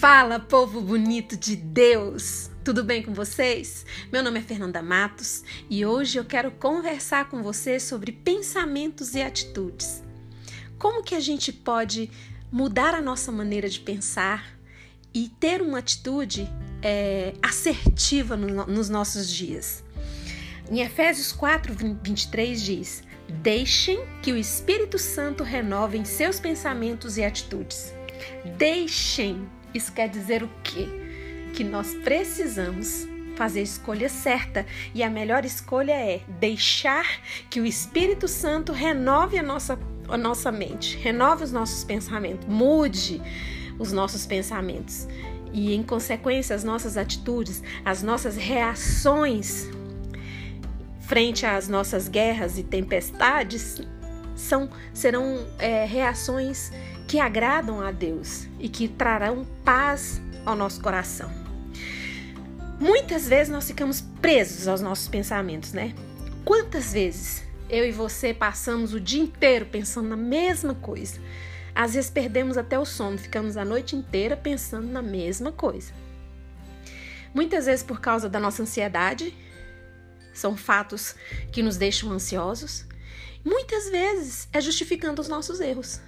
Fala, povo bonito de Deus! Tudo bem com vocês? Meu nome é Fernanda Matos e hoje eu quero conversar com você sobre pensamentos e atitudes. Como que a gente pode mudar a nossa maneira de pensar e ter uma atitude é, assertiva no, nos nossos dias? Em Efésios 4, 23 diz: Deixem que o Espírito Santo renove em seus pensamentos e atitudes. Deixem isso quer dizer o quê? Que nós precisamos fazer a escolha certa e a melhor escolha é deixar que o Espírito Santo renove a nossa, a nossa mente, renove os nossos pensamentos, mude os nossos pensamentos e, em consequência, as nossas atitudes, as nossas reações frente às nossas guerras e tempestades são serão é, reações que agradam a Deus e que trarão paz ao nosso coração. Muitas vezes nós ficamos presos aos nossos pensamentos, né? Quantas vezes eu e você passamos o dia inteiro pensando na mesma coisa? Às vezes perdemos até o sono, ficamos a noite inteira pensando na mesma coisa. Muitas vezes por causa da nossa ansiedade, são fatos que nos deixam ansiosos. Muitas vezes é justificando os nossos erros.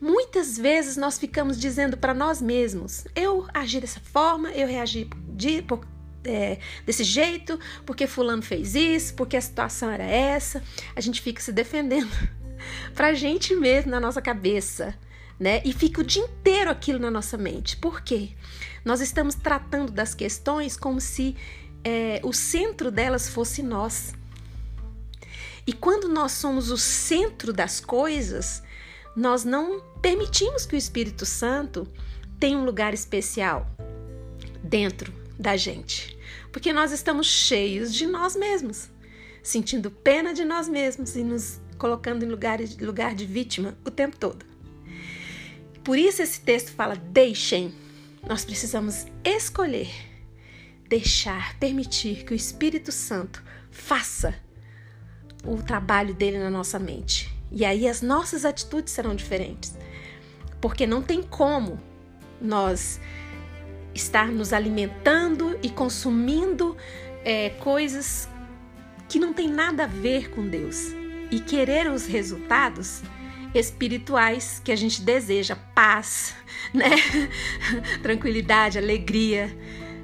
Muitas vezes nós ficamos dizendo para nós mesmos: eu agi dessa forma, eu reagi de, por, é, desse jeito, porque Fulano fez isso, porque a situação era essa. A gente fica se defendendo para a gente mesmo na nossa cabeça, né? E fica o dia inteiro aquilo na nossa mente. Por quê? Nós estamos tratando das questões como se é, o centro delas fosse nós. E quando nós somos o centro das coisas, nós não permitimos que o Espírito Santo tenha um lugar especial dentro da gente, porque nós estamos cheios de nós mesmos, sentindo pena de nós mesmos e nos colocando em lugar, lugar de vítima o tempo todo. Por isso esse texto fala: deixem. Nós precisamos escolher, deixar, permitir que o Espírito Santo faça o trabalho dele na nossa mente e aí as nossas atitudes serão diferentes. Porque não tem como nós estar nos alimentando e consumindo é, coisas que não tem nada a ver com Deus e querer os resultados espirituais que a gente deseja, paz, né? Tranquilidade, alegria.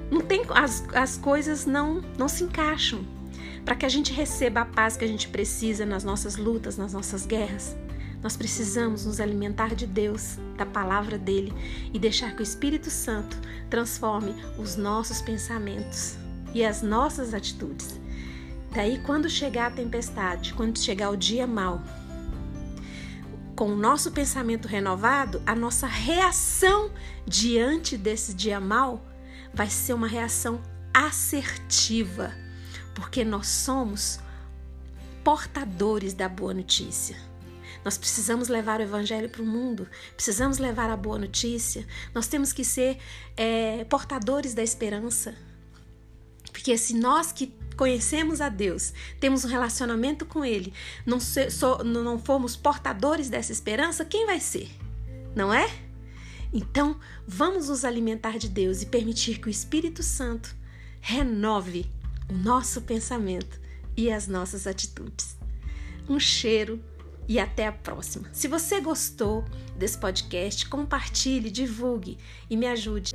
Não tem as, as coisas não não se encaixam para que a gente receba a paz que a gente precisa nas nossas lutas, nas nossas guerras. Nós precisamos nos alimentar de Deus, da palavra dele e deixar que o Espírito Santo transforme os nossos pensamentos e as nossas atitudes. Daí, quando chegar a tempestade, quando chegar o dia mau, com o nosso pensamento renovado, a nossa reação diante desse dia mau vai ser uma reação assertiva porque nós somos portadores da boa notícia. Nós precisamos levar o evangelho para o mundo, precisamos levar a boa notícia, nós temos que ser é, portadores da esperança. Porque se nós que conhecemos a Deus, temos um relacionamento com Ele, não, se, so, não formos portadores dessa esperança, quem vai ser? Não é? Então, vamos nos alimentar de Deus e permitir que o Espírito Santo renove o nosso pensamento e as nossas atitudes. Um cheiro e até a próxima. Se você gostou desse podcast, compartilhe, divulgue e me ajude.